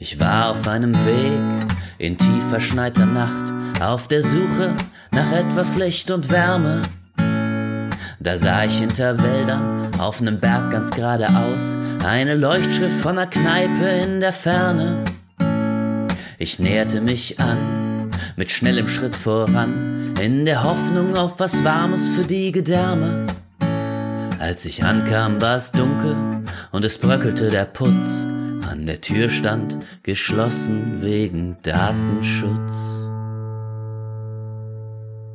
Ich war auf einem Weg in tief verschneiter Nacht, auf der Suche nach etwas Licht und Wärme. Da sah ich hinter Wäldern auf nem Berg ganz geradeaus eine Leuchtschrift von einer Kneipe in der Ferne. Ich näherte mich an, mit schnellem Schritt voran, in der Hoffnung auf was Warmes für die Gedärme. Als ich ankam, war es dunkel und es bröckelte der Putz. An der Tür stand geschlossen wegen Datenschutz.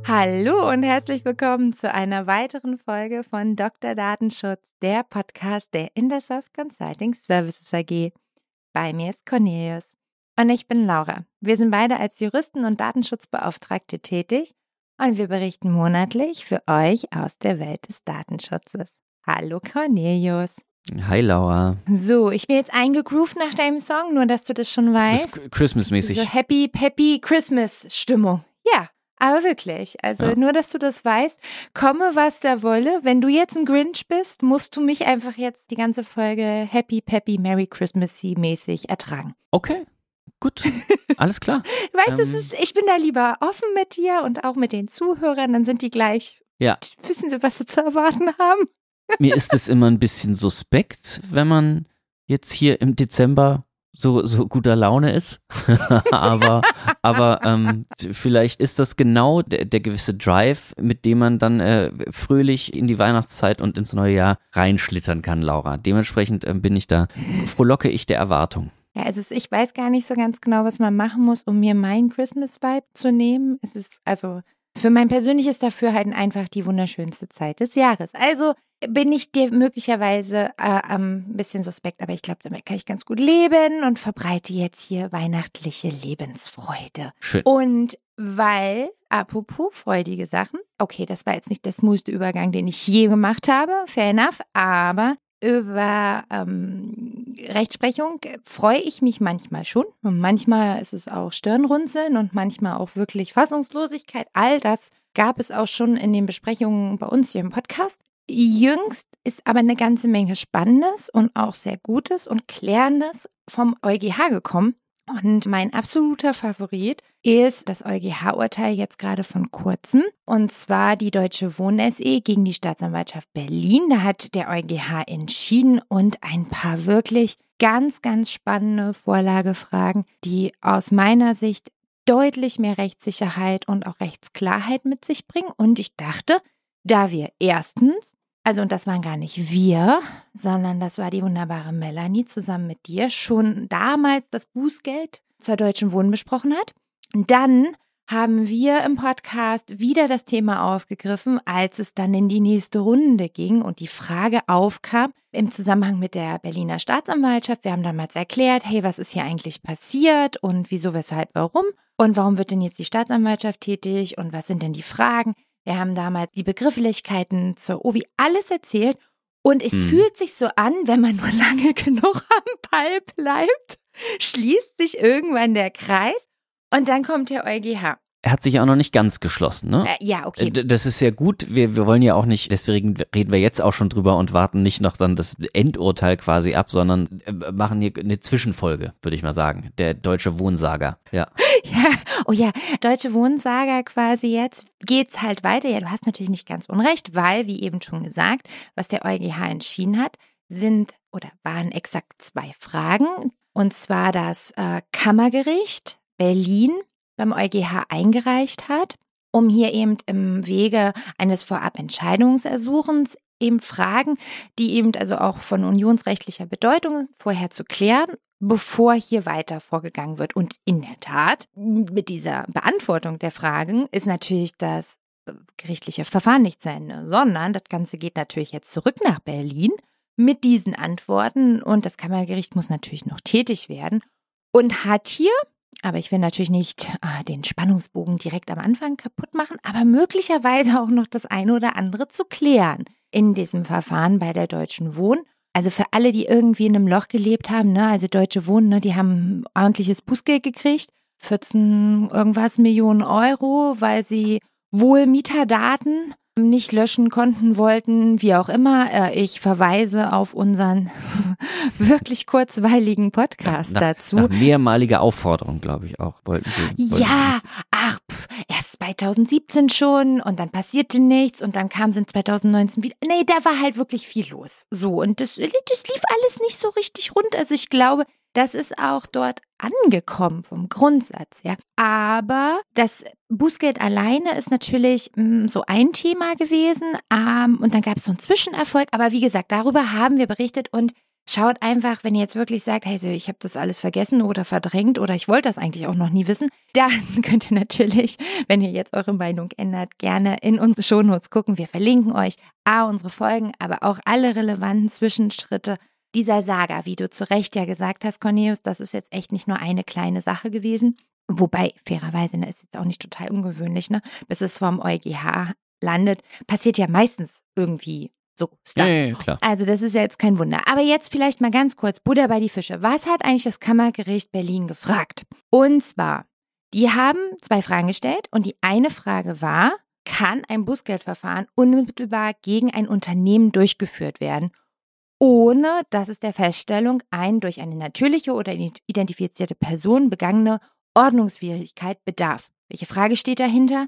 Hallo und herzlich willkommen zu einer weiteren Folge von Dr. Datenschutz, der Podcast der Intersoft Consulting Services AG. Bei mir ist Cornelius. Und ich bin Laura. Wir sind beide als Juristen und Datenschutzbeauftragte tätig und wir berichten monatlich für euch aus der Welt des Datenschutzes. Hallo Cornelius. Hi Laura. So, ich bin jetzt eingegroovt nach deinem Song, nur dass du das schon weißt. Christmas-mäßig. So Happy, Happy Christmas-Stimmung. Ja, aber wirklich. Also ja. nur, dass du das weißt. Komme, was da wolle. Wenn du jetzt ein Grinch bist, musst du mich einfach jetzt die ganze Folge Happy, Peppy, Merry Christmassy mäßig ertragen. Okay. Gut, alles klar. weißt du, ähm, ich bin da lieber offen mit dir und auch mit den Zuhörern, dann sind die gleich, ja. wissen sie, was sie zu erwarten haben. Mir ist es immer ein bisschen suspekt, wenn man jetzt hier im Dezember so, so guter Laune ist. aber aber ähm, vielleicht ist das genau der, der, gewisse Drive, mit dem man dann äh, fröhlich in die Weihnachtszeit und ins neue Jahr reinschlittern kann, Laura. Dementsprechend äh, bin ich da, frohlocke ich der Erwartung. Ja, also ich weiß gar nicht so ganz genau, was man machen muss, um mir meinen Christmas-Vibe zu nehmen. Es ist also für mein persönliches Dafürhalten einfach die wunderschönste Zeit des Jahres. Also bin ich dir möglicherweise äh, ein bisschen suspekt, aber ich glaube, damit kann ich ganz gut leben und verbreite jetzt hier weihnachtliche Lebensfreude. Schön. Und weil, apropos freudige Sachen, okay, das war jetzt nicht der smoothste Übergang, den ich je gemacht habe, fair enough, aber über ähm, Rechtsprechung freue ich mich manchmal schon. Und manchmal ist es auch Stirnrunzeln und manchmal auch wirklich Fassungslosigkeit. All das gab es auch schon in den Besprechungen bei uns hier im Podcast. Jüngst ist aber eine ganze Menge Spannendes und auch sehr Gutes und Klärendes vom EuGH gekommen. Und mein absoluter Favorit ist das EuGH-Urteil jetzt gerade von kurzem. Und zwar die Deutsche Wohn SE gegen die Staatsanwaltschaft Berlin. Da hat der EuGH entschieden und ein paar wirklich ganz, ganz spannende Vorlagefragen, die aus meiner Sicht deutlich mehr Rechtssicherheit und auch Rechtsklarheit mit sich bringen. Und ich dachte, da wir erstens also, und das waren gar nicht wir, sondern das war die wunderbare Melanie zusammen mit dir, schon damals das Bußgeld zur Deutschen Wohnen besprochen hat. Dann haben wir im Podcast wieder das Thema aufgegriffen, als es dann in die nächste Runde ging und die Frage aufkam im Zusammenhang mit der Berliner Staatsanwaltschaft. Wir haben damals erklärt, hey, was ist hier eigentlich passiert und wieso, weshalb, warum und warum wird denn jetzt die Staatsanwaltschaft tätig und was sind denn die Fragen? Wir haben damals die Begrifflichkeiten zur Ovi alles erzählt und es mhm. fühlt sich so an, wenn man nur lange genug am Ball bleibt, schließt sich irgendwann der Kreis und dann kommt der EuGH er hat sich auch noch nicht ganz geschlossen, ne? Äh, ja, okay. Das ist sehr gut. Wir, wir wollen ja auch nicht, deswegen reden wir jetzt auch schon drüber und warten nicht noch dann das Endurteil quasi ab, sondern äh, machen hier eine Zwischenfolge, würde ich mal sagen. Der deutsche Wohnsager, ja. Ja, oh ja, deutsche Wohnsager quasi jetzt geht's halt weiter. Ja, du hast natürlich nicht ganz unrecht, weil, wie eben schon gesagt, was der EuGH entschieden hat, sind oder waren exakt zwei Fragen. Und zwar das äh, Kammergericht Berlin beim EuGH eingereicht hat, um hier eben im Wege eines Vorabentscheidungsersuchens eben Fragen, die eben also auch von unionsrechtlicher Bedeutung vorher zu klären, bevor hier weiter vorgegangen wird. Und in der Tat, mit dieser Beantwortung der Fragen ist natürlich das gerichtliche Verfahren nicht zu Ende, sondern das Ganze geht natürlich jetzt zurück nach Berlin mit diesen Antworten und das Kammergericht muss natürlich noch tätig werden und hat hier aber ich will natürlich nicht äh, den Spannungsbogen direkt am Anfang kaputt machen, aber möglicherweise auch noch das eine oder andere zu klären in diesem Verfahren bei der Deutschen Wohn. Also für alle, die irgendwie in einem Loch gelebt haben, ne, also Deutsche Wohnen, ne, die haben ordentliches Bußgeld gekriegt, 14 irgendwas Millionen Euro, weil sie wohl Mieterdaten nicht löschen konnten, wollten, wie auch immer. Äh, ich verweise auf unseren wirklich kurzweiligen Podcast nach, dazu. Nach mehrmaliger Aufforderung, glaube ich auch, wollten sie. Wollten ja, ach, pf, erst 2017 schon und dann passierte nichts und dann kam es in 2019 wieder. Nee, da war halt wirklich viel los. So, und das, das lief alles nicht so richtig rund. Also ich glaube, das ist auch dort angekommen vom Grundsatz her. Aber das Bußgeld alleine ist natürlich mh, so ein Thema gewesen. Ähm, und dann gab es so einen Zwischenerfolg. Aber wie gesagt, darüber haben wir berichtet und Schaut einfach, wenn ihr jetzt wirklich sagt, hey, ich habe das alles vergessen oder verdrängt oder ich wollte das eigentlich auch noch nie wissen, dann könnt ihr natürlich, wenn ihr jetzt eure Meinung ändert, gerne in unsere Shownotes gucken. Wir verlinken euch A, unsere Folgen, aber auch alle relevanten Zwischenschritte dieser Saga, wie du zu Recht ja gesagt hast, Cornelius, das ist jetzt echt nicht nur eine kleine Sache gewesen. Wobei, fairerweise, ne, ist jetzt auch nicht total ungewöhnlich, ne? Bis es vom EuGH landet, passiert ja meistens irgendwie so Stuff. Ja, ja, klar. Also das ist ja jetzt kein Wunder. Aber jetzt vielleicht mal ganz kurz, Buddha bei die Fische. Was hat eigentlich das Kammergericht Berlin gefragt? Und zwar, die haben zwei Fragen gestellt und die eine Frage war, kann ein Bußgeldverfahren unmittelbar gegen ein Unternehmen durchgeführt werden, ohne dass es der Feststellung ein durch eine natürliche oder identifizierte Person begangene Ordnungswidrigkeit bedarf? Welche Frage steht dahinter?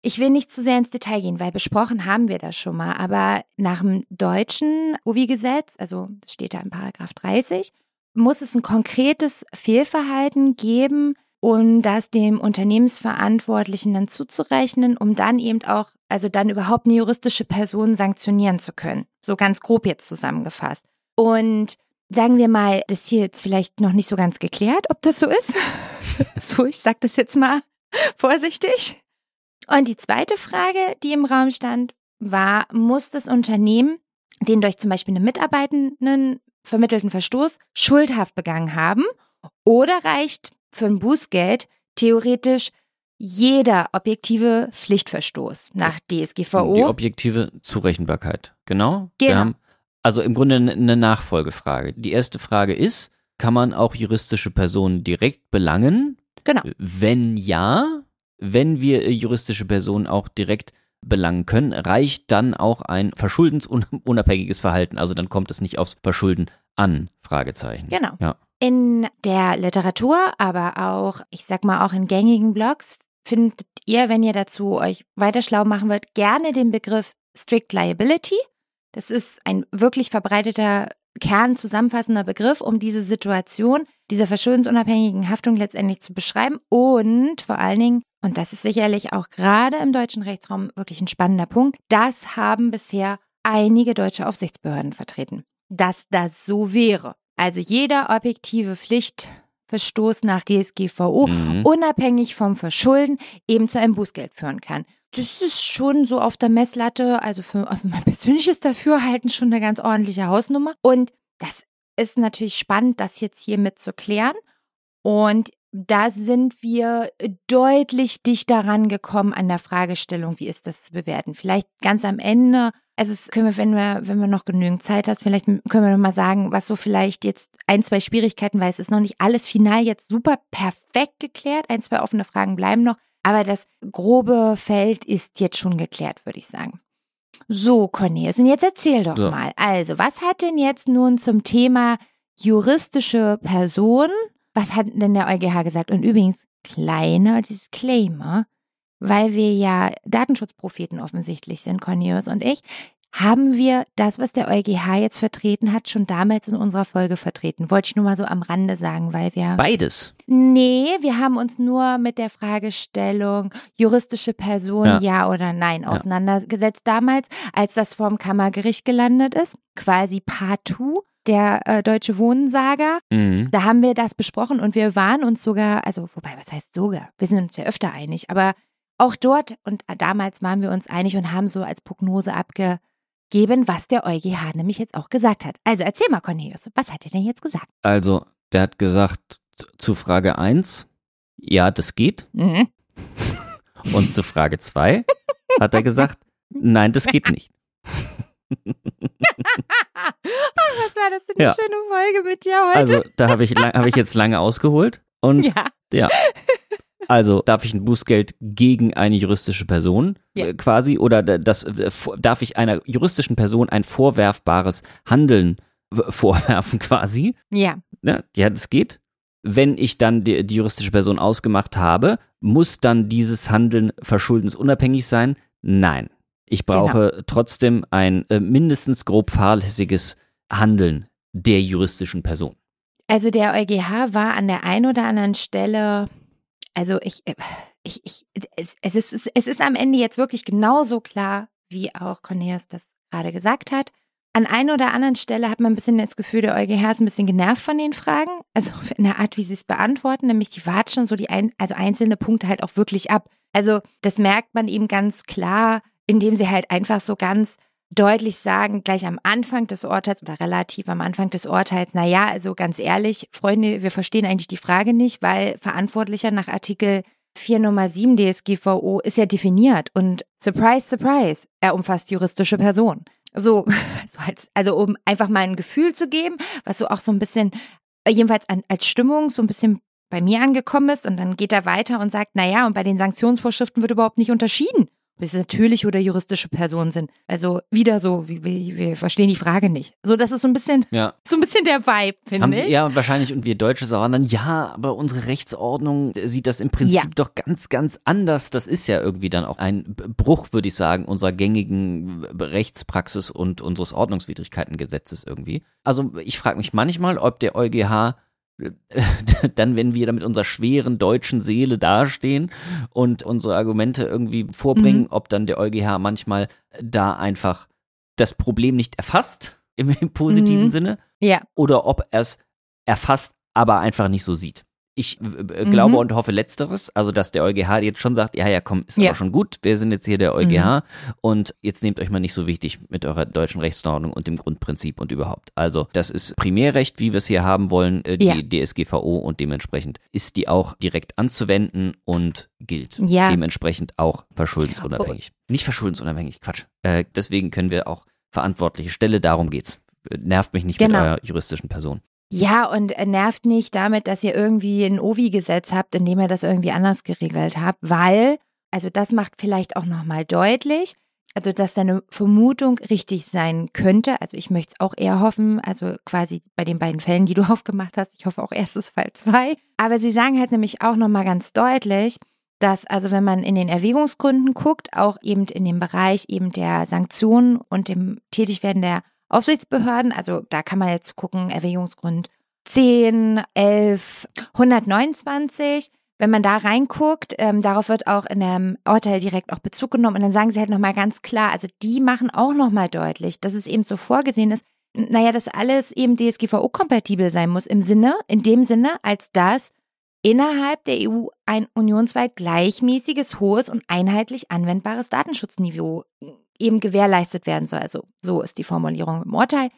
Ich will nicht zu sehr ins Detail gehen, weil besprochen haben wir das schon mal. Aber nach dem deutschen UWI-Gesetz, also das steht da in Paragraph 30, muss es ein konkretes Fehlverhalten geben, um das dem Unternehmensverantwortlichen dann zuzurechnen, um dann eben auch, also dann überhaupt eine juristische Person sanktionieren zu können. So ganz grob jetzt zusammengefasst. Und sagen wir mal, das ist hier jetzt vielleicht noch nicht so ganz geklärt, ob das so ist. so, ich sag das jetzt mal vorsichtig. Und die zweite Frage, die im Raum stand, war, muss das Unternehmen den durch zum Beispiel eine Mitarbeitenden vermittelten Verstoß schuldhaft begangen haben oder reicht für ein Bußgeld theoretisch jeder objektive Pflichtverstoß nach DSGVO? Die objektive Zurechenbarkeit, genau. Genau. Wir haben also im Grunde eine Nachfolgefrage. Die erste Frage ist, kann man auch juristische Personen direkt belangen? Genau. Wenn ja, wenn wir äh, juristische Personen auch direkt belangen können, reicht dann auch ein verschuldensunabhängiges Verhalten. Also dann kommt es nicht aufs Verschulden an, Fragezeichen. Genau. Ja. In der Literatur, aber auch, ich sag mal, auch in gängigen Blogs findet ihr, wenn ihr dazu euch weiter schlau machen wollt, gerne den Begriff Strict Liability. Das ist ein wirklich verbreiteter kernzusammenfassender Begriff, um diese Situation dieser verschuldensunabhängigen Haftung letztendlich zu beschreiben und vor allen Dingen, und das ist sicherlich auch gerade im deutschen Rechtsraum wirklich ein spannender Punkt, das haben bisher einige deutsche Aufsichtsbehörden vertreten, dass das so wäre. Also jeder objektive Pflichtverstoß nach DSGVO, mhm. unabhängig vom Verschulden, eben zu einem Bußgeld führen kann das ist schon so auf der Messlatte, also für, für mein persönliches Dafürhalten schon eine ganz ordentliche Hausnummer. Und das ist natürlich spannend, das jetzt hier mit zu klären. Und da sind wir deutlich dichter rangekommen an der Fragestellung, wie ist das zu bewerten. Vielleicht ganz am Ende, also es können wir, wenn wir, wenn wir noch genügend Zeit hast, vielleicht können wir noch mal sagen, was so vielleicht jetzt ein, zwei Schwierigkeiten, weil es ist noch nicht alles final jetzt super perfekt geklärt. Ein, zwei offene Fragen bleiben noch. Aber das grobe Feld ist jetzt schon geklärt, würde ich sagen. So, Cornelius, und jetzt erzähl doch so. mal. Also, was hat denn jetzt nun zum Thema juristische Person, was hat denn der EuGH gesagt? Und übrigens, kleiner Disclaimer, weil wir ja Datenschutzpropheten offensichtlich sind, Cornelius und ich haben wir das, was der EuGH jetzt vertreten hat, schon damals in unserer Folge vertreten. Wollte ich nur mal so am Rande sagen, weil wir. Beides. Nee, wir haben uns nur mit der Fragestellung juristische Person, ja, ja oder nein, auseinandergesetzt ja. damals, als das vorm Kammergericht gelandet ist. Quasi partout der äh, Deutsche Wohnsager. Mhm. Da haben wir das besprochen und wir waren uns sogar, also wobei, was heißt sogar? Wir sind uns ja öfter einig, aber auch dort und damals waren wir uns einig und haben so als Prognose abge geben, was der EuGH nämlich jetzt auch gesagt hat. Also erzähl mal, Cornelius, was hat er denn jetzt gesagt? Also, der hat gesagt zu Frage 1, ja, das geht. Mhm. Und zu Frage 2 hat er gesagt, nein, das geht nicht. Was war das für eine ja. schöne Folge mit dir heute? Also, da habe ich, hab ich jetzt lange ausgeholt und ja. ja. Also darf ich ein Bußgeld gegen eine juristische Person Ja. äh, quasi oder das äh, darf ich einer juristischen Person ein vorwerfbares Handeln vorwerfen quasi? Ja, Ne? Ja, das geht. Wenn ich dann die, die juristische Person ausgemacht habe, muss dann dieses Handeln verschuldensunabhängig sein? Nein. Ich brauche trotzdem ein äh, mindestens grob fahrlässiges Handeln der juristischen Person. also der EuGH war an der einen oder anderen Stelle, also ich, äh, ich, ich es, es, ist, es ist am Ende jetzt wirklich genauso klar, wie auch Cornelius das gerade gesagt hat. An einer oder anderen Stelle hat man ein bisschen das Gefühl, der EuGH ist ein bisschen genervt von den Fragen. Also in der Art, wie sie es beantworten, nämlich die watschen so die ein, also einzelne Punkte halt auch wirklich ab. Also das merkt man eben ganz klar, indem sie halt einfach so ganz deutlich sagen, gleich am Anfang des Urteils oder relativ am Anfang des Urteils, na ja, also ganz ehrlich, Freunde, wir verstehen eigentlich die Frage nicht, weil Verantwortlicher nach Artikel 4 Nummer 7 DSGVO ist ja definiert und surprise, surprise, er umfasst juristische Personen. So, so als, also um einfach mal ein Gefühl zu geben, was so auch so ein bisschen, äh, jedenfalls an, als Stimmung so ein bisschen bei mir angekommen ist und dann geht er weiter und sagt, na ja, und bei den Sanktionsvorschriften wird überhaupt nicht unterschieden, ob es natürliche oder juristische Personen sind. Also wieder so, wir, wir verstehen die Frage nicht. So, das ist so ein bisschen, Ja. so ein bisschen der Vibe, finde ich. ja, wahrscheinlich, und wir Deutsche sagen dann, ja, aber unsere Rechtsordnung sieht das im Prinzip Ja. doch ganz, ganz anders. Das ist ja irgendwie dann auch ein Bruch, würde ich sagen, unserer gängigen Rechtspraxis und unseres Ordnungswidrigkeitengesetzes irgendwie. Also ich frage mich manchmal, ob der EuGH dann, wenn wir da mit unserer schweren deutschen Seele dastehen und unsere Argumente irgendwie vorbringen, Mhm. ob dann der EuGH manchmal da einfach das Problem nicht erfasst, im, im positiven Mhm. Sinne, Ja, oder ob er es erfasst, aber einfach nicht so sieht. Ich äh, glaube Mhm. und hoffe letzteres, also dass der EuGH jetzt schon sagt, ja, ja, komm, ist Ja. Mhm. aber schon gut, wir sind jetzt hier der EuGH und jetzt nehmt euch mal nicht so wichtig mit eurer deutschen Rechtsordnung und dem Grundprinzip und überhaupt. Also das ist Primärrecht, wie wir es hier haben wollen, äh, die Ja. DSGVO und dementsprechend ist die auch direkt anzuwenden und gilt. Ja. Dementsprechend auch verschuldensunabhängig. Nicht verschuldensunabhängig, Quatsch. Äh, deswegen können wir auch verantwortliche Stelle, darum geht's. Äh, Nervt mich nicht Genau. mit eurer juristischen Person. Ja, und äh, nervt nicht damit, dass ihr irgendwie ein OVI-Gesetz habt, in dem ihr das irgendwie anders geregelt habt, weil, also das macht vielleicht auch nochmal deutlich, also dass deine Vermutung richtig sein könnte. Also ich möchte es auch eher hoffen, also quasi bei den beiden Fällen, die du aufgemacht hast. Ich hoffe auch erstes Fall zwei. Aber sie sagen halt nämlich auch nochmal ganz deutlich, dass also wenn man in den Erwägungsgründen guckt, auch eben in dem Bereich eben der Sanktionen und dem Tätigwerden der Aufsichtsbehörden, also da kann man jetzt gucken, Erwägungsgrund 10, 11, 129. Wenn man da reinguckt, ähm, darauf wird auch in dem Urteil direkt auch Bezug genommen und dann sagen sie halt nochmal ganz klar, also die machen auch nochmal deutlich, dass es eben so vorgesehen ist, naja, dass alles eben DSGVO-kompatibel sein muss im Sinne, in dem Sinne, als dass innerhalb der EU ein unionsweit gleichmäßiges, hohes und einheitlich anwendbares Datenschutzniveau eben gewährleistet werden soll. Also so ist die Formulierung im Urteil.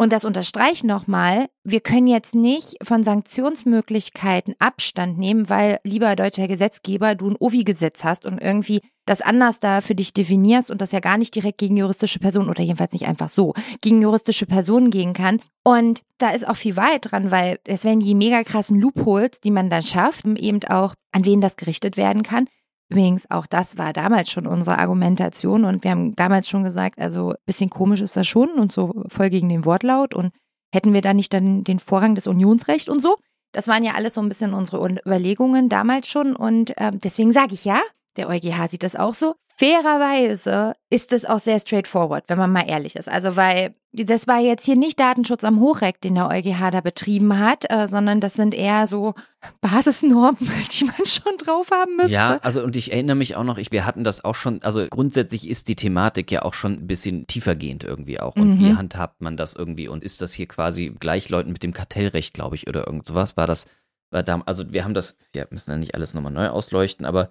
Und das unterstreicht nochmal, wir können jetzt nicht von Sanktionsmöglichkeiten Abstand nehmen, weil, lieber deutscher Gesetzgeber, du ein OVI-Gesetz hast und irgendwie das anders da für dich definierst und das ja gar nicht direkt gegen juristische Personen oder jedenfalls nicht einfach so gegen juristische Personen gehen kann. Und da ist auch viel Wahrheit dran, weil es werden die mega krassen Loopholes, die man dann schafft, eben auch an wen das gerichtet werden kann. Übrigens, auch das war damals schon unsere Argumentation und wir haben damals schon gesagt, also bisschen komisch ist das schon und so voll gegen den Wortlaut und hätten wir da nicht dann den Vorrang des Unionsrechts und so. Das waren ja alles so ein bisschen unsere Überlegungen damals schon und ähm, deswegen sage ich ja, der EuGH sieht das auch so. Fairerweise ist es auch sehr straightforward, wenn man mal ehrlich ist. Also, weil das war jetzt hier nicht Datenschutz am Hochreck, den der EuGH da betrieben hat, äh, sondern das sind eher so Basisnormen, die man schon drauf haben müsste. Ja, also und ich erinnere mich auch noch, ich, wir hatten das auch schon, also grundsätzlich ist die Thematik ja auch schon ein bisschen tiefergehend irgendwie auch. Und Mhm. wie handhabt man das irgendwie? Und ist das hier quasi gleichläutend mit dem Kartellrecht, glaube ich, oder irgend sowas? War das, war da, also wir haben das, wir müssen ja nicht alles nochmal neu ausleuchten, aber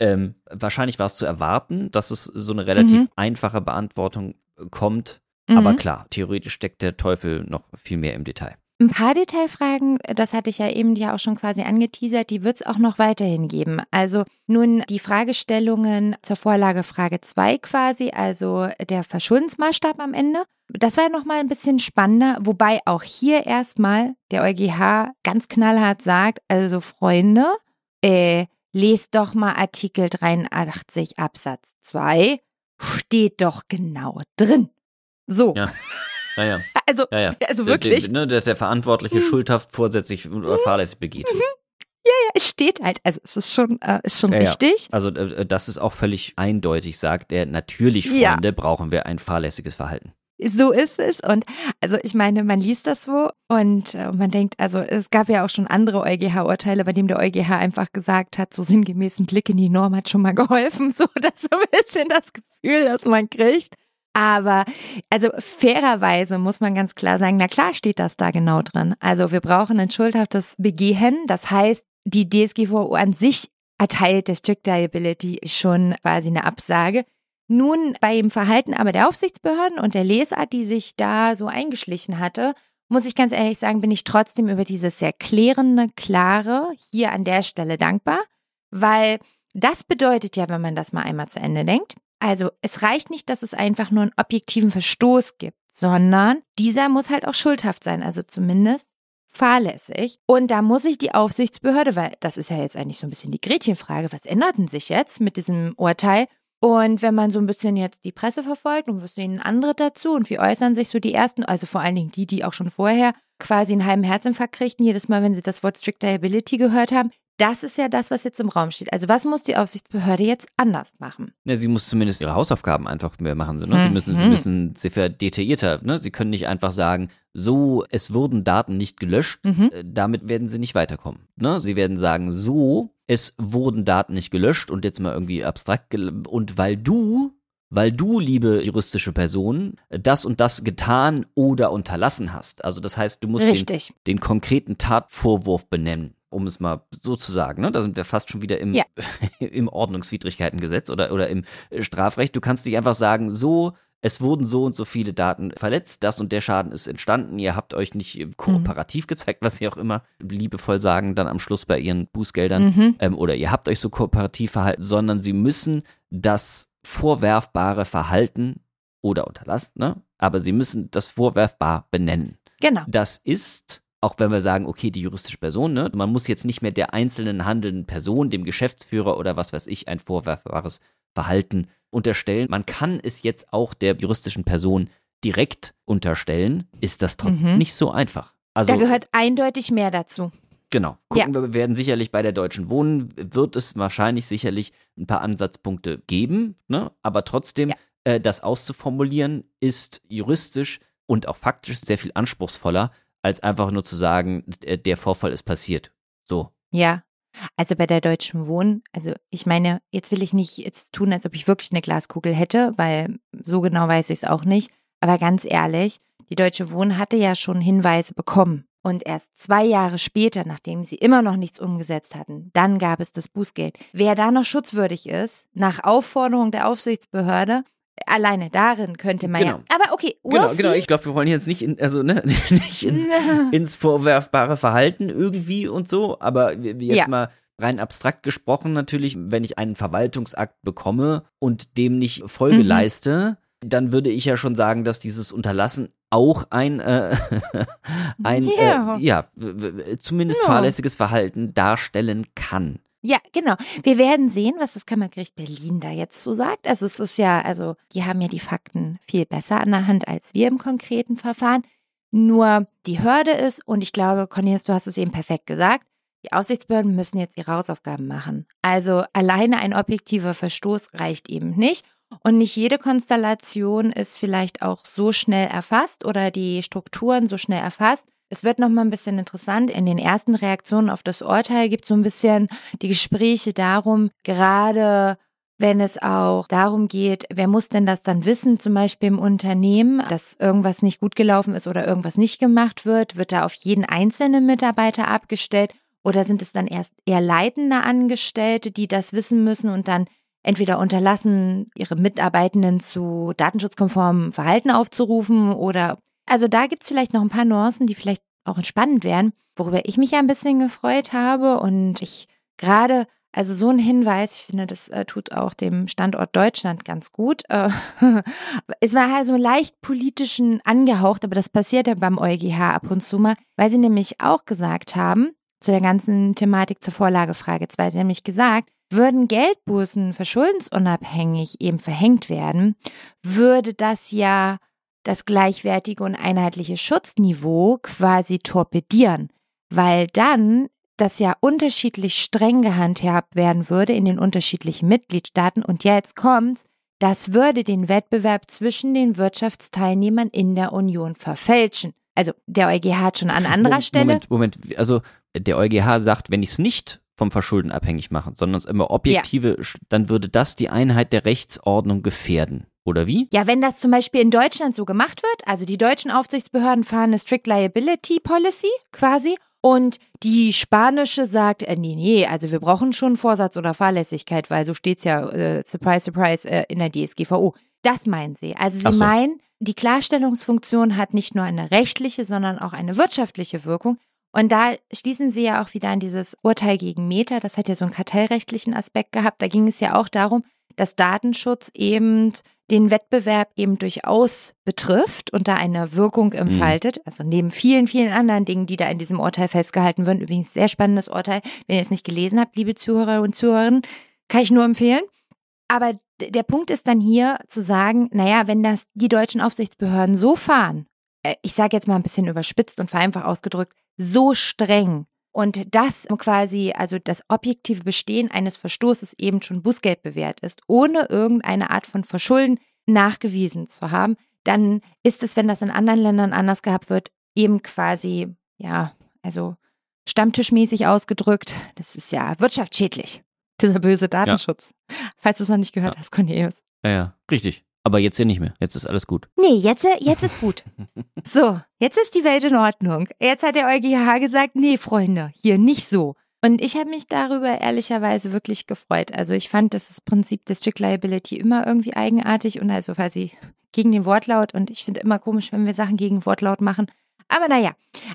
ähm, wahrscheinlich war es zu erwarten, dass es so eine relativ Mhm. einfache Beantwortung äh, kommt. Mhm. Aber klar, theoretisch steckt der Teufel noch viel mehr im Detail. Ein paar Detailfragen, das hatte ich ja eben ja auch schon quasi angeteasert, die wird es auch noch weiterhin geben. Also nun die Fragestellungen zur Vorlage Frage 2 quasi, also der Verschuldensmaßstab am Ende. Das war ja nochmal ein bisschen spannender, wobei auch hier erstmal der EuGH ganz knallhart sagt, also Freunde, äh, lest doch mal Artikel 83 Absatz 2, steht doch genau drin. So. Ja. Ja, ja. Also, ja, ja. also wirklich. Der, der, der, der Verantwortliche Hm. schuldhaft vorsätzlich oder fahrlässig begeht. Ja, es steht halt, also es ist schon, äh, ist schon Ja, ja. richtig. Also äh, das ist auch völlig eindeutig, sagt er. Natürlich, Ja. Freunde, brauchen wir ein fahrlässiges Verhalten. So ist es. Und also ich meine, man liest das so und äh, man denkt, also es gab ja auch schon andere EuGH-Urteile, bei dem der EuGH einfach gesagt hat, so sinngemäß ein Blick in die Norm hat schon mal geholfen. So, das so ein bisschen das Gefühl, das man kriegt. Aber also fairerweise muss man ganz klar sagen, na klar steht das da genau drin. Also wir brauchen ein schuldhaftes Begehen. Das heißt, die DSGVO an sich erteilt der Strict Liability schon quasi eine Absage. Nun, bei dem Verhalten aber der Aufsichtsbehörden und der Lesart, die sich da so eingeschlichen hatte, muss ich ganz ehrlich sagen, bin ich trotzdem über dieses sehr klärende, klare hier an der Stelle dankbar, weil das bedeutet ja, wenn man das mal einmal zu Ende denkt, also es reicht nicht, dass es einfach nur einen objektiven Verstoß gibt, sondern dieser muss halt auch schuldhaft sein, also zumindest fahrlässig. Und da muss sich die Aufsichtsbehörde, weil das ist ja jetzt eigentlich so ein bisschen die Gretchenfrage, was ändert denn sich jetzt mit diesem Urteil? Und wenn man so ein bisschen jetzt die Presse verfolgt und was sehen andere dazu und wie äußern sich so die ersten, also vor allen Dingen die, die auch schon vorher quasi einen halben Herzinfarkt kriegten, jedes Mal, wenn sie das Wort Strict Liability gehört haben, das ist ja das, was jetzt im Raum steht. Also was muss die Aufsichtsbehörde jetzt anders machen? Ja, sie muss zumindest ihre Hausaufgaben einfach mehr machen. Ne? Sie Mhm. müssen, sie müssen sehr detaillierter. Ne? Sie können nicht einfach sagen, so, es wurden Daten nicht gelöscht. Mhm. Äh, Damit werden sie nicht weiterkommen. Ne? Sie werden sagen, so, es wurden Daten nicht gelöscht und jetzt mal irgendwie abstrakt. Und weil du, weil du, liebe juristische Person, das und das getan oder unterlassen hast. Also das heißt, du musst den, den konkreten Tatvorwurf benennen, um es mal so zu sagen. Ne? Da sind wir fast schon wieder im, Ja. im Ordnungswidrigkeitengesetz oder, oder im äh, Strafrecht. Du kannst nicht einfach sagen, so, es wurden so und so viele Daten verletzt, das und der Schaden ist entstanden, ihr habt euch nicht äh, kooperativ gezeigt, was sie auch immer liebevoll sagen, dann am Schluss bei ihren Bußgeldern, Mhm. ähm, oder ihr habt euch so kooperativ verhalten, sondern sie müssen das vorwerfbare Verhalten oder unterlassen, ne? aber sie müssen das vorwerfbar benennen. Genau. Das ist, auch wenn wir sagen, okay, die juristische Person, ne, man muss jetzt nicht mehr der einzelnen handelnden Person, dem Geschäftsführer oder was weiß ich, ein vorwerfbares Verhalten unterstellen. Man kann es jetzt auch der juristischen Person direkt unterstellen, ist das trotzdem Mhm. nicht so einfach. Also da gehört eindeutig mehr dazu. Genau. Gucken wir, wir werden sicherlich bei der Deutschen Wohnen, wird es wahrscheinlich sicherlich ein paar Ansatzpunkte geben, ne? aber trotzdem, Ja. äh, das auszuformulieren, ist juristisch und auch faktisch sehr viel anspruchsvoller, als einfach nur zu sagen, äh, der Vorfall ist passiert. So. Ja. Also bei der Deutschen Wohnen, also ich meine, jetzt will ich nicht jetzt tun, als ob ich wirklich eine Glaskugel hätte, weil so genau weiß ich es auch nicht. Aber ganz ehrlich, die Deutsche Wohnen hatte ja schon Hinweise bekommen. Und erst zwei Jahre später, nachdem sie immer noch nichts umgesetzt hatten, dann gab es das Bußgeld. Wer da noch schutzwürdig ist, nach Aufforderung der Aufsichtsbehörde, alleine darin könnte man ja. Genau. Aber okay, we'll Genau, see. genau. Ich glaube, wir wollen jetzt nicht, in, also ne, nicht ins, ins vorwerfbare Verhalten irgendwie und so, aber jetzt Ja. mal rein abstrakt gesprochen natürlich, wenn ich einen Verwaltungsakt bekomme und dem nicht Folge Mhm. leiste, dann würde ich ja schon sagen, dass dieses Unterlassen auch ein, äh, ein Ja. Äh, ja, zumindest Ja. fahrlässiges Verhalten darstellen kann. Ja, genau. Wir werden sehen, was das Kammergericht Berlin da jetzt so sagt. Also es ist ja, also die haben ja die Fakten viel besser an der Hand als wir im konkreten Verfahren. Nur die Hürde ist, und ich glaube, Cornelius, du hast es eben perfekt gesagt, die Aufsichtsbehörden müssen jetzt ihre Hausaufgaben machen. Also alleine ein objektiver Verstoß reicht eben nicht. Und nicht jede Konstellation ist vielleicht auch so schnell erfasst oder die Strukturen so schnell erfasst. Es wird noch mal ein bisschen interessant. In den ersten Reaktionen auf das Urteil gibt es so ein bisschen die Gespräche darum, gerade wenn es auch darum geht, wer muss denn das dann wissen, zum Beispiel im Unternehmen, dass irgendwas nicht gut gelaufen ist oder irgendwas nicht gemacht wird, wird da auf jeden einzelnen Mitarbeiter abgestellt oder sind es dann erst eher leitende Angestellte, die das wissen müssen und dann entweder unterlassen, ihre Mitarbeitenden zu datenschutzkonformem Verhalten aufzurufen oder also da gibt's vielleicht noch ein paar Nuancen, die vielleicht auch entspannend wären, worüber ich mich ja ein bisschen gefreut habe und ich gerade also so ein Hinweis, ich finde, das äh, tut auch dem Standort Deutschland ganz gut. Äh, es war halt so leicht politischen angehaucht, aber das passiert ja beim EuGH ab und zu mal, weil sie nämlich auch gesagt haben, zu der ganzen Thematik zur Vorlagefrage 2. Sie haben nämlich gesagt, würden Geldbußen verschuldensunabhängig eben verhängt werden, würde das ja das gleichwertige und einheitliche Schutzniveau quasi torpedieren, weil dann das ja unterschiedlich streng gehandhabt werden würde in den unterschiedlichen Mitgliedstaaten. Und jetzt kommt's, das würde den Wettbewerb zwischen den Wirtschaftsteilnehmern in der Union verfälschen. Also der EuGH hat schon an anderer Moment, Stelle. Moment, Moment, also der EuGH sagt, wenn ich es nicht vom Verschulden abhängig mache, sondern es immer objektive, dann würde das die Einheit der Rechtsordnung gefährden. Oder wie? Ja, wenn das zum Beispiel in Deutschland so gemacht wird, also die deutschen Aufsichtsbehörden fahren eine Strict Liability Policy quasi und die spanische sagt, äh, nee, nee, also wir brauchen schon Vorsatz oder Fahrlässigkeit, weil so steht's ja, äh, surprise, surprise, äh, in der DSGVO. Das meinen sie. Also sie so. meinen, die Klarstellungsfunktion hat nicht nur eine rechtliche, sondern auch eine wirtschaftliche Wirkung. Und da schließen sie ja auch wieder an dieses Urteil gegen Meta. Das hat ja so einen kartellrechtlichen Aspekt gehabt. Da ging es ja auch darum, dass Datenschutz eben den Wettbewerb eben durchaus betrifft und da eine Wirkung entfaltet. Also neben vielen, vielen anderen Dingen, die da in diesem Urteil festgehalten würden. Übrigens sehr spannendes Urteil. Wenn ihr es nicht gelesen habt, liebe Zuhörer und Zuhörerinnen, kann ich nur empfehlen. Aber der Punkt ist dann hier zu sagen, naja, wenn das die deutschen Aufsichtsbehörden so fahren, ich sage jetzt mal ein bisschen überspitzt und vereinfacht ausgedrückt, so streng und das quasi, also das objektive Bestehen eines Verstoßes eben schon Bußgeld bewährt ist, ohne irgendeine Art von Verschulden nachgewiesen zu haben, dann ist es, wenn das in anderen Ländern anders gehabt wird, eben quasi, ja, also stammtischmäßig ausgedrückt, das ist ja wirtschaftsschädlich, dieser böse Datenschutz. Falls du es noch nicht gehört Ja. hast, Cornelius. Ja, ja, richtig. Aber jetzt ja nicht mehr. Jetzt ist alles gut. Nee, jetzt, jetzt ist gut. So, jetzt ist die Welt in Ordnung. Jetzt hat der EuGH gesagt, nee, Freunde, hier nicht so. Und ich habe mich darüber ehrlicherweise wirklich gefreut. Also ich fand das Prinzip des Strict Liability immer irgendwie eigenartig und also quasi gegen den Wortlaut. Und ich finde immer komisch, wenn wir Sachen gegen Wortlaut machen. Aber naja,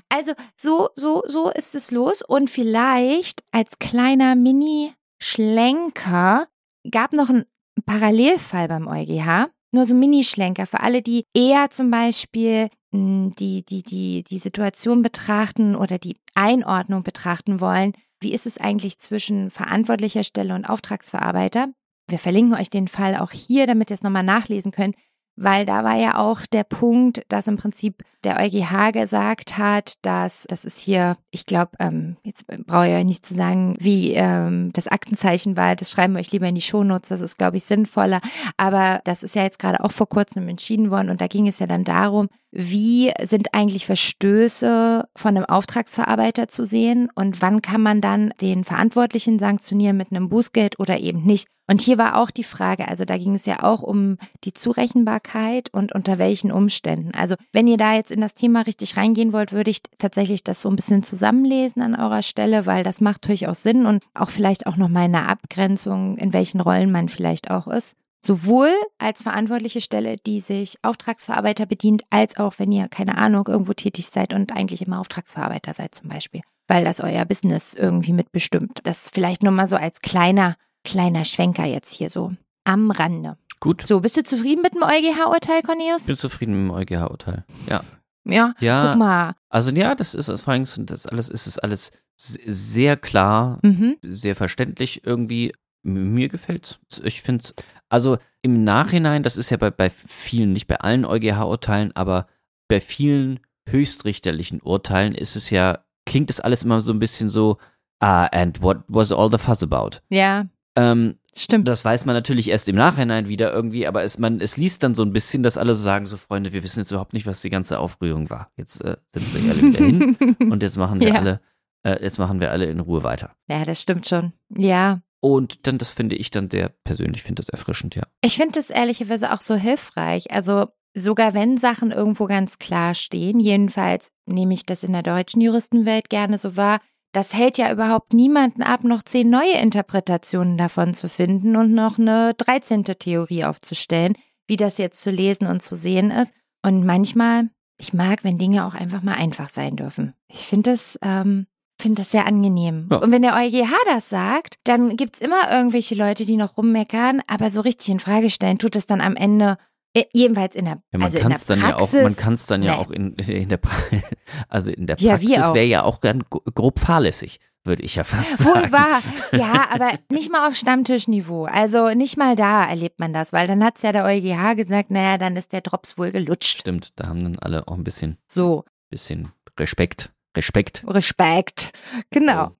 also so, so, so ist es los. Und vielleicht als kleiner Mini-Schlenker gab noch ein Parallelfall beim EuGH. Nur so Minischlenker für alle, die eher zum Beispiel mh, die, die, die, die Situation betrachten oder die Einordnung betrachten wollen. Wie ist es eigentlich zwischen verantwortlicher Stelle und Auftragsverarbeiter? Wir verlinken euch den Fall auch hier, damit ihr es nochmal nachlesen könnt, weil da war ja auch der Punkt, dass im Prinzip der EuGH gesagt hat, dass das ist hier, ich glaube, ähm, jetzt brauche ich euch nicht zu sagen, wie ähm, das Aktenzeichen war, das schreiben wir euch lieber in die Shownotes, das ist, glaube ich, sinnvoller. Aber das ist ja jetzt gerade auch vor kurzem entschieden worden und da ging es ja dann darum, wie sind eigentlich Verstöße von einem Auftragsverarbeiter zu sehen und wann kann man dann den Verantwortlichen sanktionieren mit einem Bußgeld oder eben nicht. Und hier war auch die Frage, also da ging es ja auch um die Zurechenbarkeit und unter welchen Umständen. Also wenn ihr da jetzt in das Thema richtig reingehen wollt, würde ich tatsächlich das so ein bisschen zusammenlesen an eurer Stelle, weil das macht durchaus Sinn und auch vielleicht auch nochmal eine Abgrenzung, in welchen Rollen man vielleicht auch ist. Sowohl als verantwortliche Stelle, die sich Auftragsverarbeiter bedient, als auch, wenn ihr, keine Ahnung, irgendwo tätig seid und eigentlich immer Auftragsverarbeiter seid zum Beispiel, weil das euer Business irgendwie mitbestimmt. Das vielleicht nur mal so als kleiner, kleiner Schwenker jetzt hier so am Rande. Gut. So, bist du zufrieden mit dem EuGH-Urteil, Ich Cornelius? bin zufrieden mit dem EuGH-Urteil. Ja. Ja. Ja. Guck mal. Also ja, das ist vor allem das alles, ist es alles sehr klar, Mhm. sehr verständlich irgendwie. Mir gefällt's. Ich finde also im Nachhinein, das ist ja bei, bei vielen, nicht bei allen EuGH-Urteilen, aber bei vielen höchstrichterlichen Urteilen ist es ja, klingt es alles immer so ein bisschen so, ah, and what was all the fuss about? Ja, Ähm, stimmt. das weiß man natürlich erst im Nachhinein wieder irgendwie, aber es, man, es liest dann so ein bisschen, dass alle sagen, so Freunde, wir wissen jetzt überhaupt nicht, was die ganze Aufrührung war. Jetzt äh, setzt euch alle wieder hin und jetzt machen wir Ja. alle, äh, jetzt machen wir alle in Ruhe weiter. ja, das stimmt schon. Ja. Und dann, das finde ich dann sehr persönlich, finde das erfrischend, ja. Ich finde das ehrlicherweise auch so hilfreich. Also sogar wenn Sachen irgendwo ganz klar stehen, jedenfalls nehme ich das in der deutschen Juristenwelt gerne so wahr, das hält ja überhaupt niemanden ab, noch zehn neue Interpretationen davon zu finden und noch eine dreizehnte Theorie aufzustellen, wie das jetzt zu lesen und zu sehen ist. Und manchmal, ich mag, wenn Dinge auch einfach mal einfach sein dürfen. Ich finde das, ähm, finde das sehr angenehm. Ja. Und wenn der EuGH das sagt, dann gibt's immer irgendwelche Leute, die noch rummeckern, aber so richtig in Frage stellen tut es dann am Ende jedenfalls in der, Ja, man also in der es dann ja auch, Praxis. man kann es dann ja nee. auch in, in der, also in der Ja, Praxis auch. wäre ja auch gro- grob fahrlässig, würde ich ja fast Wohl sagen. wahr. Ja, aber nicht mal auf Stammtischniveau. Also nicht mal da erlebt man das, weil dann hat's ja der EuGH gesagt, naja, dann ist der Drops wohl gelutscht. Stimmt, da haben dann alle auch ein bisschen, So, bisschen Respekt, Respekt. Respekt. Genau.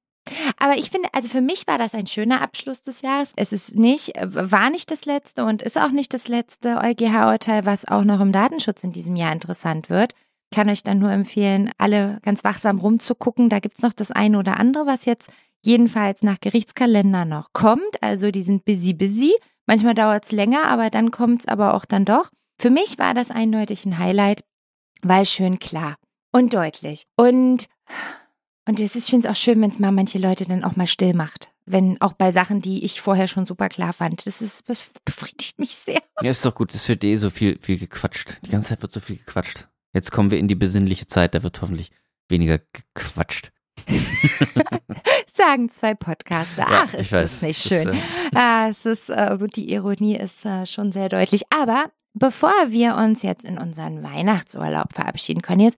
Aber ich finde, also für mich war das ein schöner Abschluss des Jahres. Es ist nicht, war nicht das letzte und ist auch nicht das letzte EuGH-Urteil, was auch noch im Datenschutz in diesem Jahr interessant wird. Kann euch dann nur empfehlen, alle ganz wachsam rumzugucken. Da gibt's noch das eine oder andere, was jetzt jedenfalls nach Gerichtskalender noch kommt. Also die sind busy, busy. Manchmal dauert's länger, aber dann kommt's aber auch dann doch. Für mich war das eindeutig ein Highlight, weil schön klar und deutlich. Und und es ist, ich finde es auch schön, wenn es mal manche Leute dann auch mal still macht. Wenn auch bei Sachen, die ich vorher schon super klar fand. Das ist, das befriedigt mich sehr. Ja, ist doch gut, es wird eh so viel, viel gequatscht. Die ganze Zeit wird so viel gequatscht. Jetzt kommen wir in die besinnliche Zeit, da wird hoffentlich weniger gequatscht. Sagen zwei Podcaster. Ja, Ach, ich ist weiß, das nicht das schön. ist, äh, Ah, es ist, äh, die Ironie ist äh, schon sehr deutlich. Aber bevor wir uns jetzt in unseren Weihnachtsurlaub verabschieden, Cornelius,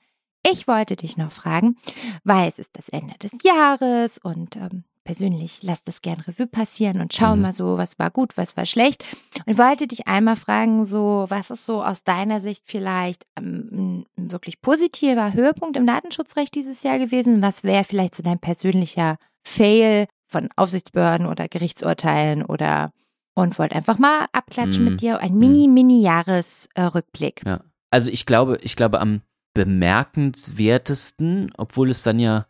ich wollte dich noch fragen, weil es ist das Ende des Jahres und ähm, persönlich lass das gern Revue passieren und schau Mhm. mal so, was war gut, was war schlecht. Und wollte dich einmal fragen, so, was ist so aus deiner Sicht vielleicht ähm, ein wirklich positiver Höhepunkt im Datenschutzrecht dieses Jahr gewesen? Was wäre vielleicht so dein persönlicher Fail von Aufsichtsbehörden oder Gerichtsurteilen oder und wollte einfach mal abklatschen Mhm. mit dir. Ein mini, mini Jahresrückblick. Ja. Also ich glaube, ich glaube am bemerkenswertesten, obwohl es dann ja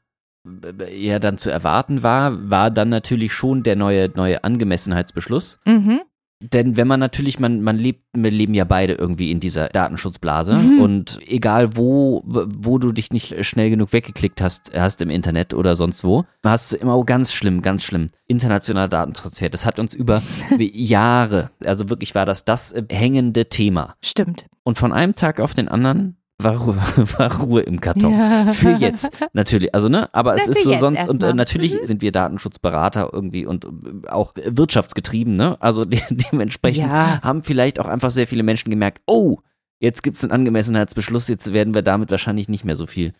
ja dann zu erwarten war, war dann natürlich schon der neue neue Angemessenheitsbeschluss. Mhm. Denn wenn man natürlich, man, man lebt, wir leben ja beide irgendwie in dieser Datenschutzblase Mhm. und egal wo, wo du dich nicht schnell genug weggeklickt hast, hast im Internet oder sonst wo, hast du immer oh, ganz schlimm, ganz schlimm. Internationaler Datentransfer, das hat uns über Jahre, also wirklich war das das äh, hängende Thema. Stimmt. Und von einem Tag auf den anderen war Ruhe, war Ruhe im Karton. Ja. Für jetzt, natürlich. Also, ne, aber es Na, ist so sonst, und äh, natürlich Mhm. sind wir Datenschutzberater irgendwie und äh, auch wirtschaftsgetrieben, ne? Also de dementsprechend Ja. haben vielleicht auch einfach sehr viele Menschen gemerkt, oh, jetzt gibt es einen Angemessenheitsbeschluss, jetzt werden wir damit wahrscheinlich nicht mehr so viel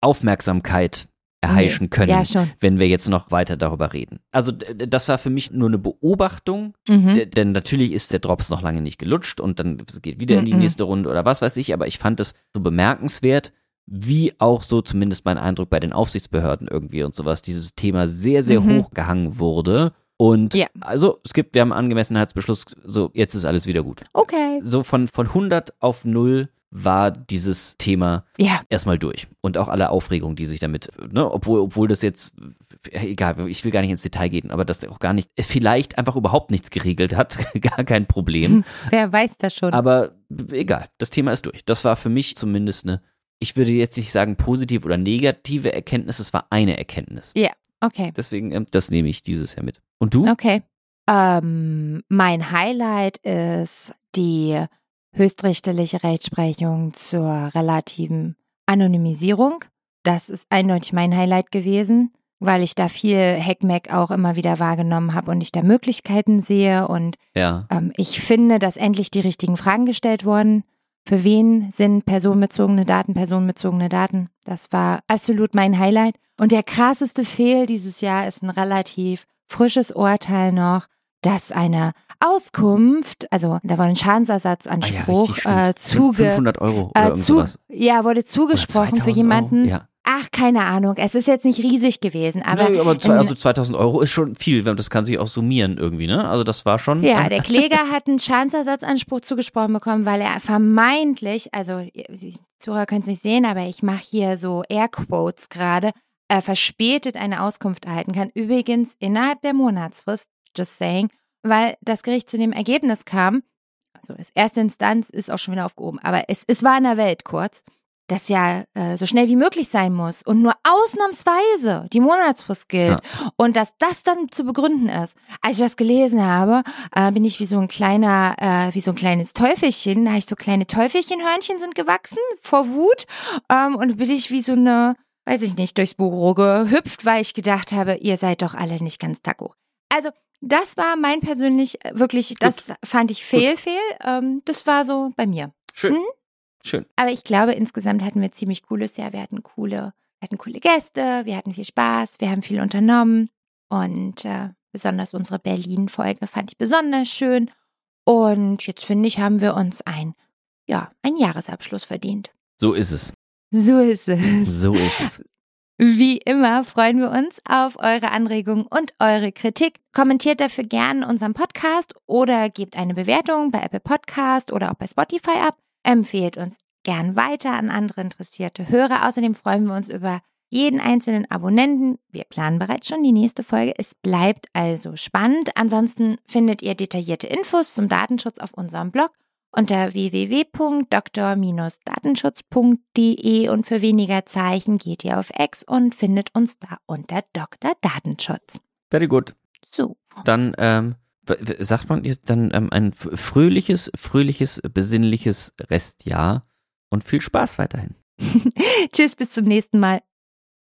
Aufmerksamkeit erheischen können, Ja, wenn wir jetzt noch weiter darüber reden. Also das war für mich nur eine Beobachtung, Mhm. Denn natürlich ist der Drops noch lange nicht gelutscht und dann geht wieder in die Mhm. nächste Runde oder was weiß ich, aber ich fand es so bemerkenswert, wie auch so zumindest mein Eindruck bei den Aufsichtsbehörden irgendwie und sowas, dieses Thema sehr, sehr Mhm. hochgehangen wurde. Und Ja. also es gibt, wir haben einen Angemessenheitsbeschluss, so jetzt ist alles wieder gut. Okay. So von, von 100 auf 0 war dieses Thema Ja. erstmal durch. Und auch alle Aufregung, die sich damit, ne, obwohl, obwohl das jetzt, egal, ich will gar nicht ins Detail gehen, aber das auch gar nicht, vielleicht einfach überhaupt nichts geregelt hat, gar kein Problem. Wer weiß das schon. Aber egal, das Thema ist durch. Das war für mich zumindest eine, ich würde jetzt nicht sagen positive oder negative Erkenntnis, es war eine Erkenntnis. okay. Deswegen, ähm, das nehme ich dieses Jahr mit. Und du? Okay. Ähm, mein Highlight ist die höchstrichterliche Rechtsprechung zur relativen Anonymisierung. Das ist eindeutig mein Highlight gewesen, weil ich da viel Heckmeck auch immer wieder wahrgenommen habe und ich da Möglichkeiten sehe und Ja. ähm, ich finde, dass endlich die richtigen Fragen gestellt wurden. Für wen sind personenbezogene Daten personenbezogene Daten? Das war absolut mein Highlight. Und der krasseste Fehl dieses Jahr ist ein relativ frisches Urteil noch, dass eine Auskunft, also da war ein Schadensersatzanspruch richtig, stimmt. äh, zuge, 500 Euro oder äh, zu, ja, wurde zugesprochen 2000 für jemanden. Euro. Ja. Ach, keine Ahnung. Es ist jetzt nicht riesig gewesen, aber, nee, aber zwei, also 2000 Euro ist schon viel, das kann sich auch summieren irgendwie, ne? Also das war schon. Ja, der Kläger hat einen Schadensersatzanspruch zugesprochen bekommen, weil er vermeintlich, also die Zuhörer können es nicht sehen, aber ich mache hier so Airquotes gerade, äh, verspätet eine Auskunft erhalten kann. Übrigens innerhalb der Monatsfrist, just saying, weil das Gericht zu dem Ergebnis kam, also das erste Instanz ist auch schon wieder aufgehoben, aber es, es war in der Welt kurz, dass ja äh, so schnell wie möglich sein muss und nur ausnahmsweise die Monatsfrist gilt und dass das dann zu begründen ist. Als ich das gelesen habe, äh, bin ich wie so ein kleiner, äh, wie so ein kleines Teufelchen, da habe ich so kleine Teufelchenhörnchen sind gewachsen vor Wut ähm, und bin ich wie so eine, weiß ich nicht, durchs Büro gehüpft, weil ich gedacht habe, ihr seid doch alle nicht ganz taco. Also das war mein persönlich äh, wirklich, das fand ich fehl, fehl. Ähm, das war so bei mir. Schön. Mhm. Schön. Aber ich glaube, insgesamt hatten wir ziemlich cooles Jahr. Wir hatten coole, wir hatten coole Gäste, wir hatten viel Spaß, wir haben viel unternommen. Und äh, besonders unsere Berlin-Folge fand ich besonders schön. Und jetzt finde ich, haben wir uns ein, ja, einen Jahresabschluss verdient. So ist es. So ist es. So ist es. Wie immer freuen wir uns auf eure Anregungen und eure Kritik. Kommentiert dafür gerne unseren Podcast oder gebt eine Bewertung bei Apple Podcast oder auch bei Spotify ab. Empfehlt uns gern weiter an andere interessierte Hörer. Außerdem freuen wir uns über jeden einzelnen Abonnenten. Wir planen bereits schon die nächste Folge. Es bleibt also spannend. Ansonsten findet ihr detaillierte Infos zum Datenschutz auf unserem Blog unter www.dr-datenschutz.de und für weniger Zeichen geht ihr auf X und findet uns da unter Dr. Datenschutz. Very good. So. Dann ähm, sagt man dann ähm, ein fröhliches, fröhliches, besinnliches Restjahr und viel Spaß weiterhin. Tschüss, bis zum nächsten Mal.